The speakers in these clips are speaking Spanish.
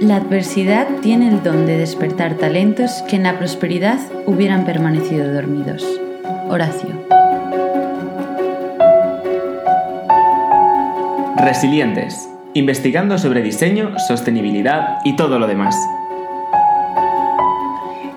La adversidad tiene el don de despertar talentos que en la prosperidad hubieran permanecido dormidos. Horacio. Resilientes. Investigando sobre diseño, sostenibilidad y todo lo demás.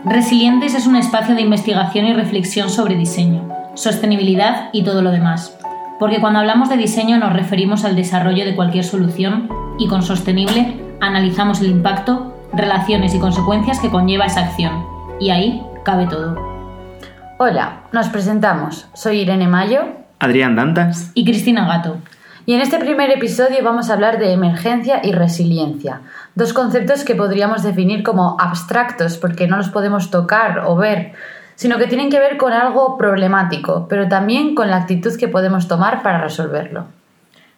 Resilientes es un espacio de investigación y reflexión sobre diseño, sostenibilidad y todo lo demás. Porque cuando hablamos de diseño nos referimos al desarrollo de cualquier solución y con sostenible analizamos el impacto, relaciones y consecuencias que conlleva esa acción. Y ahí cabe todo. Hola, nos presentamos. Soy Irene Mayo. Adrián Dantas. Y Cristina Gato. Y en este primer episodio vamos a hablar de emergencia y resiliencia, dos conceptos que podríamos definir como abstractos porque no los podemos tocar o ver, sino que tienen que ver con algo problemático, pero también con la actitud que podemos tomar para resolverlo.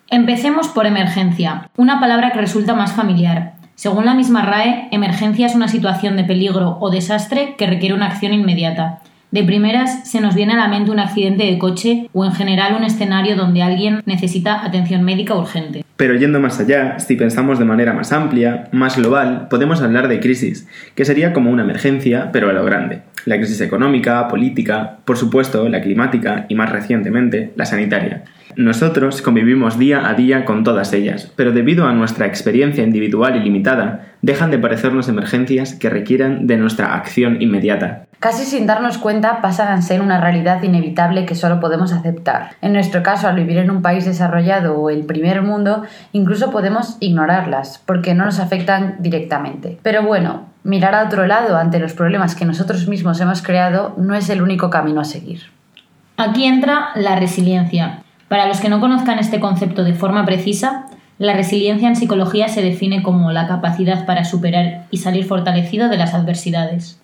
Empecemos por emergencia, una palabra que resulta más familiar. Según la misma RAE, emergencia es una situación de peligro o desastre que requiere una acción inmediata. De primeras se nos viene a la mente un accidente de coche o en general un escenario donde alguien necesita atención médica urgente. Pero yendo más allá, si pensamos de manera más amplia, más global, podemos hablar de crisis, que sería como una emergencia, pero a lo grande. La crisis económica, política, por supuesto, la climática y más recientemente, la sanitaria. Nosotros convivimos día a día con todas ellas, pero debido a nuestra experiencia individual y limitada, dejan de parecernos emergencias que requieran de nuestra acción inmediata. Casi sin darnos cuenta pasan a ser una realidad inevitable que solo podemos aceptar. En nuestro caso, al vivir en un país desarrollado o el primer mundo, incluso podemos ignorarlas, porque no nos afectan directamente. Pero bueno, mirar a otro lado ante los problemas que nosotros mismos hemos creado no es el único camino a seguir. Aquí entra la resiliencia para los que no conozcan este concepto de forma precisa, la resiliencia en psicología se define como la capacidad para superar y salir fortalecido de las adversidades.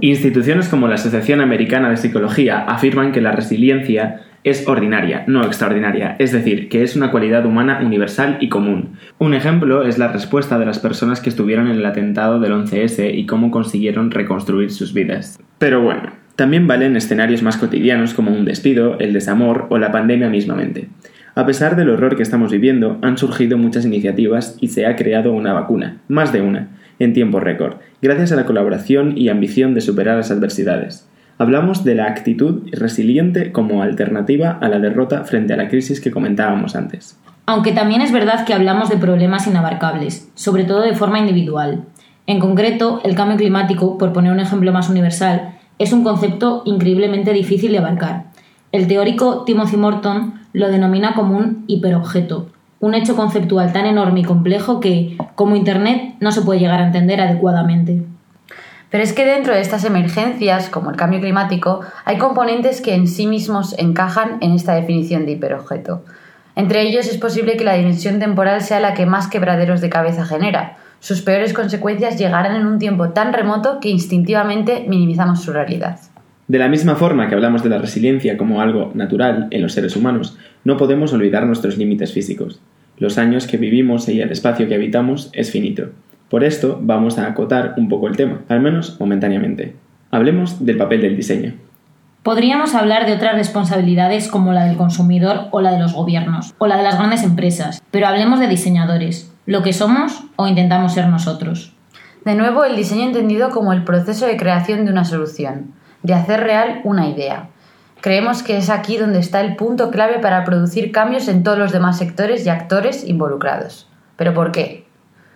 Instituciones como la Asociación Americana de Psicología afirman que la resiliencia es ordinaria, no extraordinaria, es decir, que es una cualidad humana universal y común. Un ejemplo es la respuesta de las personas que estuvieron en el atentado del 11S y cómo consiguieron reconstruir sus vidas. Pero bueno, también valen escenarios más cotidianos como un despido, el desamor o la pandemia mismamente. A pesar del horror que estamos viviendo, han surgido muchas iniciativas y se ha creado una vacuna, más de una, en tiempo récord, gracias a la colaboración y ambición de superar las adversidades. Hablamos de la actitud resiliente como alternativa a la derrota frente a la crisis que comentábamos antes. Aunque también es verdad que hablamos de problemas inabarcables, sobre todo de forma individual. En concreto, el cambio climático, por poner un ejemplo más universal, es un concepto increíblemente difícil de abarcar. El teórico Timothy Morton lo denomina como un hiperobjeto, un hecho conceptual tan enorme y complejo que, como Internet, no se puede llegar a entender adecuadamente. Pero es que dentro de estas emergencias, como el cambio climático, hay componentes que en sí mismos encajan en esta definición de hiperobjeto. Entre ellos es posible que la dimensión temporal sea la que más quebraderos de cabeza genera, sus peores consecuencias llegarán en un tiempo tan remoto que instintivamente minimizamos su realidad. De la misma forma que hablamos de la resiliencia como algo natural en los seres humanos, no podemos olvidar nuestros límites físicos. Los años que vivimos y el espacio que habitamos es finito. Por esto vamos a acotar un poco el tema, al menos momentáneamente. Hablemos del papel del diseño. Podríamos hablar de otras responsabilidades como la del consumidor o la de los gobiernos, o la de las grandes empresas, pero hablemos de diseñadores, lo que somos o intentamos ser nosotros. De nuevo, el diseño entendido como el proceso de creación de una solución, de hacer real una idea. Creemos que es aquí donde está el punto clave para producir cambios en todos los demás sectores y actores involucrados. ¿Pero por qué?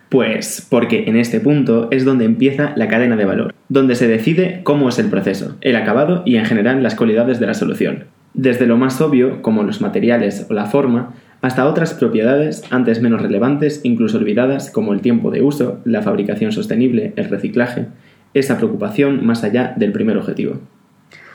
Pues porque en este punto es donde empieza la cadena de valor, donde se decide cómo es el proceso, el acabado y en general las cualidades de la solución. Desde lo más obvio, como los materiales o la forma, hasta otras propiedades antes menos relevantes, incluso olvidadas, como el tiempo de uso, la fabricación sostenible, el reciclaje, esa preocupación más allá del primer objetivo.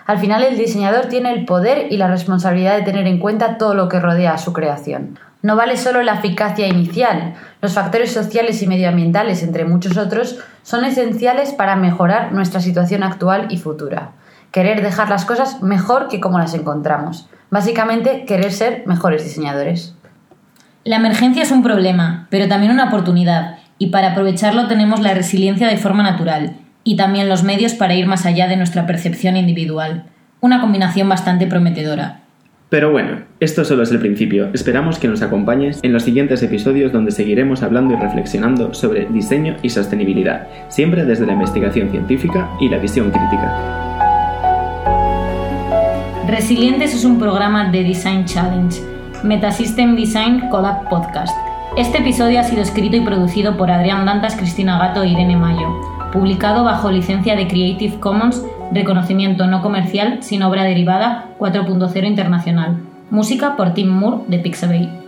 Al final el diseñador tiene el poder y la responsabilidad de tener en cuenta todo lo que rodea a su creación. No vale solo la eficacia inicial, los factores sociales y medioambientales, entre muchos otros, son esenciales para mejorar nuestra situación actual y futura. Querer dejar las cosas mejor que como las encontramos. Básicamente, querer ser mejores diseñadores. La emergencia es un problema, pero también una oportunidad, y para aprovecharlo tenemos la resiliencia de forma natural, y también los medios para ir más allá de nuestra percepción individual. Una combinación bastante prometedora. Pero bueno, esto solo es el principio. Esperamos que nos acompañes en los siguientes episodios donde seguiremos hablando y reflexionando sobre diseño y sostenibilidad, siempre desde la investigación científica y la visión crítica. Resilientes es un programa de Design Challenge, Metasystem Design Collab Podcast. Este episodio ha sido escrito y producido por Adrián Dantas, Cristina Gato e Irene Mayo, publicado bajo licencia de Creative Commons reconocimiento no comercial sin obra derivada 4.0 internacional. Música por Tim Moore de Pixabay.